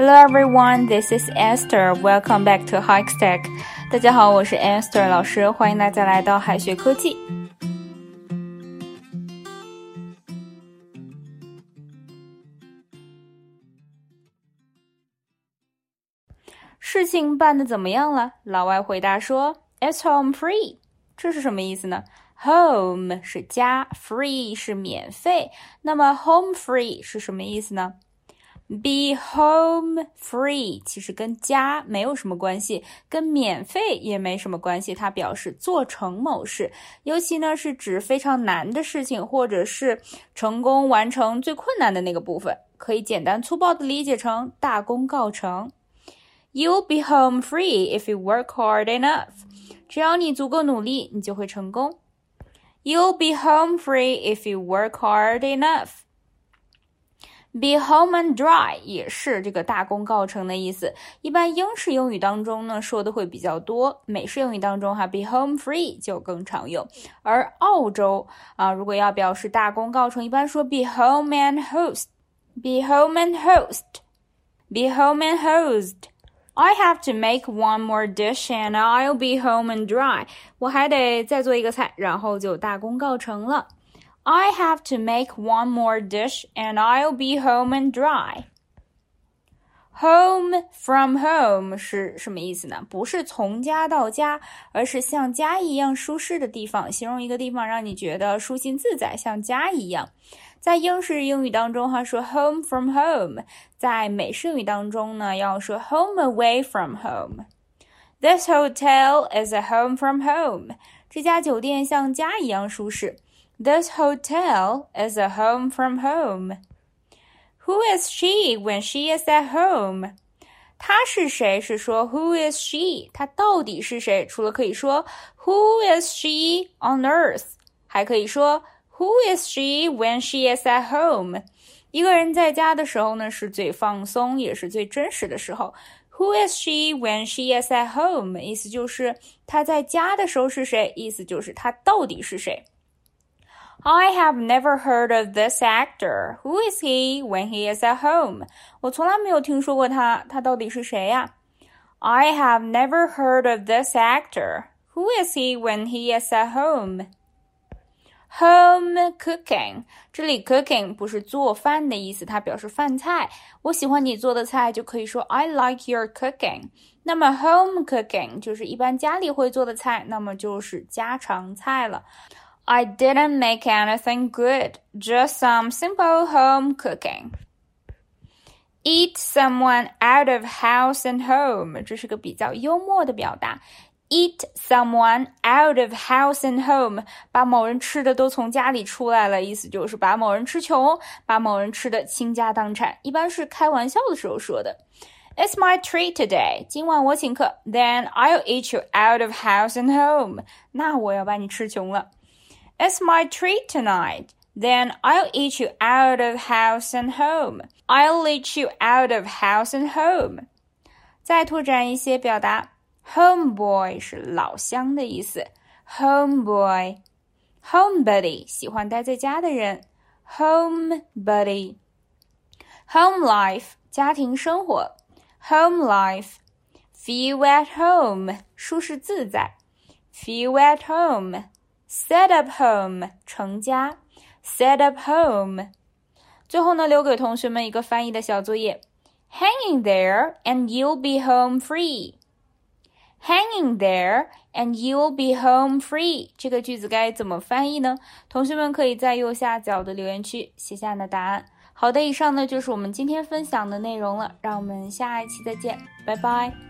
Hello everyone, this is Esther. Welcome back to Hikestack. 大家好，我是 Esther 老师，欢迎大家来到海学科技。事情办得怎么样了？老外回答说：“It's home free。”这是什么意思呢？Home 是家，free 是免费。那么 home free 是什么意思呢？Be home free 其实跟家没有什么关系，跟免费也没什么关系。它表示做成某事，尤其呢是指非常难的事情，或者是成功完成最困难的那个部分，可以简单粗暴的理解成大功告成。You'll be home free if you work hard enough。只要你足够努力，你就会成功。You'll be home free if you work hard enough。Be home and dry 也是这个大功告成的意思。一般英式英语当中呢说的会比较多，美式英语当中哈，be home free 就更常用。而澳洲啊，如果要表示大功告成，一般说 be home and host。Be home and host。Be home and host。I have to make one more dish and I'll be home and dry。我还得再做一个菜，然后就大功告成了。I have to make one more dish and I'll be home and dry. Home from home 是什么意思呢？不是从家到家，而是像家一样舒适的地方，形容一个地方让你觉得舒心自在，像家一样。在英式英语当中，哈说 home from home；在美式英语当中呢，要说 home away from home。This hotel is a home from home。这家酒店像家一样舒适。 This hotel is a home from home. Who is she when she is at home? 她是谁？是说 Who is she？她到底是谁？除了可以说 Who is she on earth，还可以说 Who is she when she is at home？一个人在家的时候呢，是最放松，也是最真实的时候。Who is she when she is at home？意思就是她在家的时候是谁？意思就是她到底是谁 ？I have never heard of this actor. Who is he when he is at home? 我从来没有听说过他，他到底是谁呀？I have never heard of this actor. Who is he when he is at home? Home cooking，这里 cooking 不是做饭的意思，它表示饭菜。我喜欢你做的菜，就可以说 I like your cooking。那么 home cooking 就是一般家里会做的菜，那么就是家常菜了。 I didn't make anything good, just some simple home cooking. Eat someone out of house and home，这是个比较幽默的表达。Eat someone out of house and home，把某人吃的都从家里出来了，意思就是把某人吃穷，把某人吃的倾家荡产。一般是开玩笑的时候说的。It's my treat today，今晚我请客。Then I'll eat you out of house and home，那我要把你吃穷了。 it's my treat tonight. Then I'll eat you out of house and home. I'll eat you out of house and home. 再拓展一些表达，homeboy 是老乡的意思，homeboy，homebody 喜欢待在家的人，homebody，home life 家庭生活，home life，feel at home 舒适自在，feel at home。 Set up home，成家。Set up home。最后呢，留给同学们一个翻译的小作业：Hanging there and you'll be home free。Hanging there and you'll be home free。这个句子该怎么翻译呢？同学们可以在右下角的留言区写下你的答案。好的，以上呢就是我们今天分享的内容了，让我们下一期再见，拜拜。